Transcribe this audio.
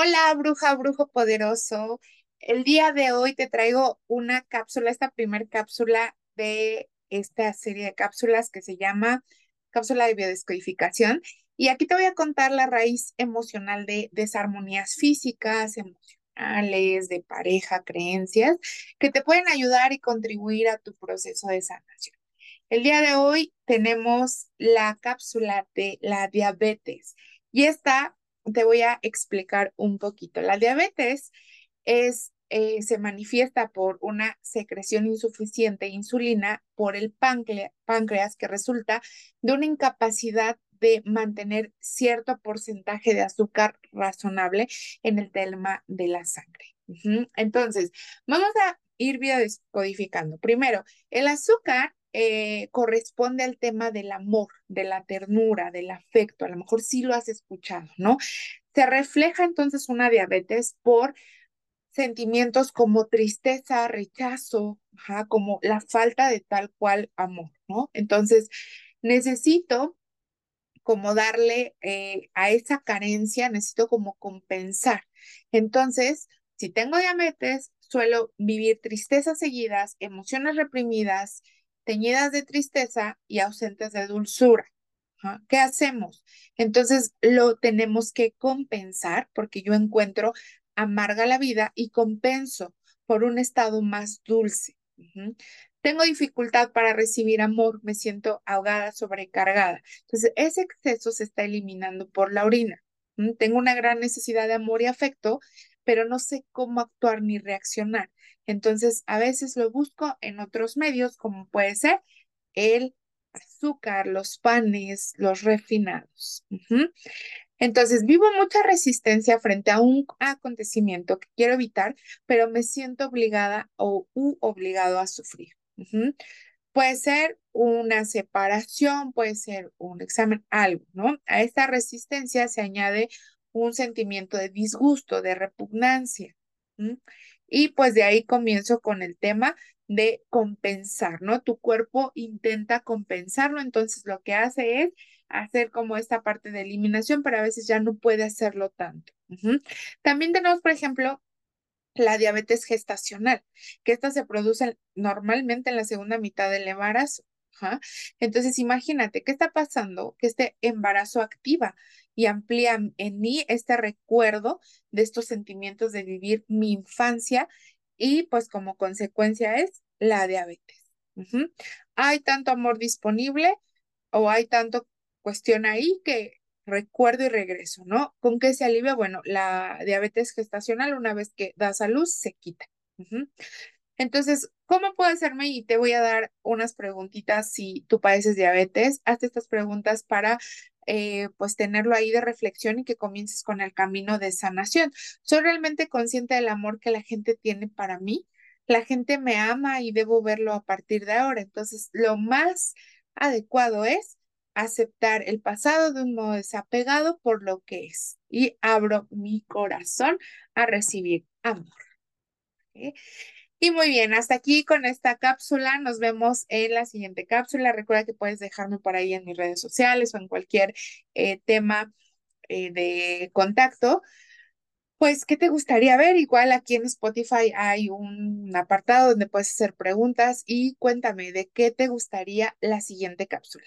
Hola, bruja, brujo poderoso. El día de hoy te traigo una cápsula, esta primer cápsula de esta serie de cápsulas que se llama cápsula de biodescodificación. Y aquí te voy a contar la raíz emocional de desarmonías físicas, emocionales, de pareja, creencias, que te pueden ayudar y contribuir a tu proceso de sanación. El día de hoy tenemos la cápsula de la diabetes y esta te voy a explicar un poquito. La diabetes es, eh, se manifiesta por una secreción insuficiente de insulina por el páncreas que resulta de una incapacidad de mantener cierto porcentaje de azúcar razonable en el telma de la sangre. Entonces, vamos a ir biodescodificando. Primero, el azúcar eh, corresponde al tema del amor, de la ternura, del afecto. A lo mejor sí lo has escuchado, ¿no? Se refleja entonces una diabetes por sentimientos como tristeza, rechazo, como la falta de tal cual amor, ¿no? Entonces, necesito como darle eh, a esa carencia, necesito como compensar. Entonces, si tengo diabetes, suelo vivir tristezas seguidas, emociones reprimidas, teñidas de tristeza y ausentes de dulzura. ¿Qué hacemos? Entonces lo tenemos que compensar porque yo encuentro amarga la vida y compenso por un estado más dulce. Tengo dificultad para recibir amor, me siento ahogada, sobrecargada. Entonces, ese exceso se está eliminando por la orina. Tengo una gran necesidad de amor y afecto, pero no sé cómo actuar ni reaccionar. Entonces, a veces lo busco en otros medios, como puede ser el azúcar, los panes, los refinados. Entonces, vivo mucha resistencia frente a un acontecimiento que quiero evitar, pero me siento obligada o obligado a sufrir. Puede ser una separación, puede ser un examen, algo, ¿no? A esta resistencia se añade un sentimiento de disgusto, de repugnancia. Y pues de ahí comienzo con el tema de compensar, ¿no? Tu cuerpo intenta compensarlo, entonces lo que hace es hacer como esta parte de eliminación, pero a veces ya no puede hacerlo tanto. También tenemos, por ejemplo, la diabetes gestacional, que esta se produce normalmente en la segunda mitad del embarazo. Entonces, imagínate, ¿qué está pasando? Que este embarazo activa y amplía en mí este recuerdo de estos sentimientos de vivir mi infancia y pues como consecuencia es la diabetes. Hay tanto amor disponible o hay tanto cuestión ahí que recuerdo y regreso, ¿no? ¿Con qué se alivia? Bueno, la diabetes gestacional una vez que das a luz se quita. Entonces, ¿cómo puedo hacerme? Y te voy a dar unas preguntitas si tú padeces diabetes. Hazte estas preguntas para eh, pues tenerlo ahí de reflexión y que comiences con el camino de sanación. Soy realmente consciente del amor que la gente tiene para mí. La gente me ama y debo verlo a partir de ahora. Entonces, lo más adecuado es aceptar el pasado de un modo desapegado por lo que es y abro mi corazón a recibir amor. Y muy bien, hasta aquí con esta cápsula. Nos vemos en la siguiente cápsula. Recuerda que puedes dejarme por ahí en mis redes sociales o en cualquier eh, tema eh, de contacto. Pues, ¿qué te gustaría ver? Igual aquí en Spotify hay un apartado donde puedes hacer preguntas y cuéntame de qué te gustaría la siguiente cápsula.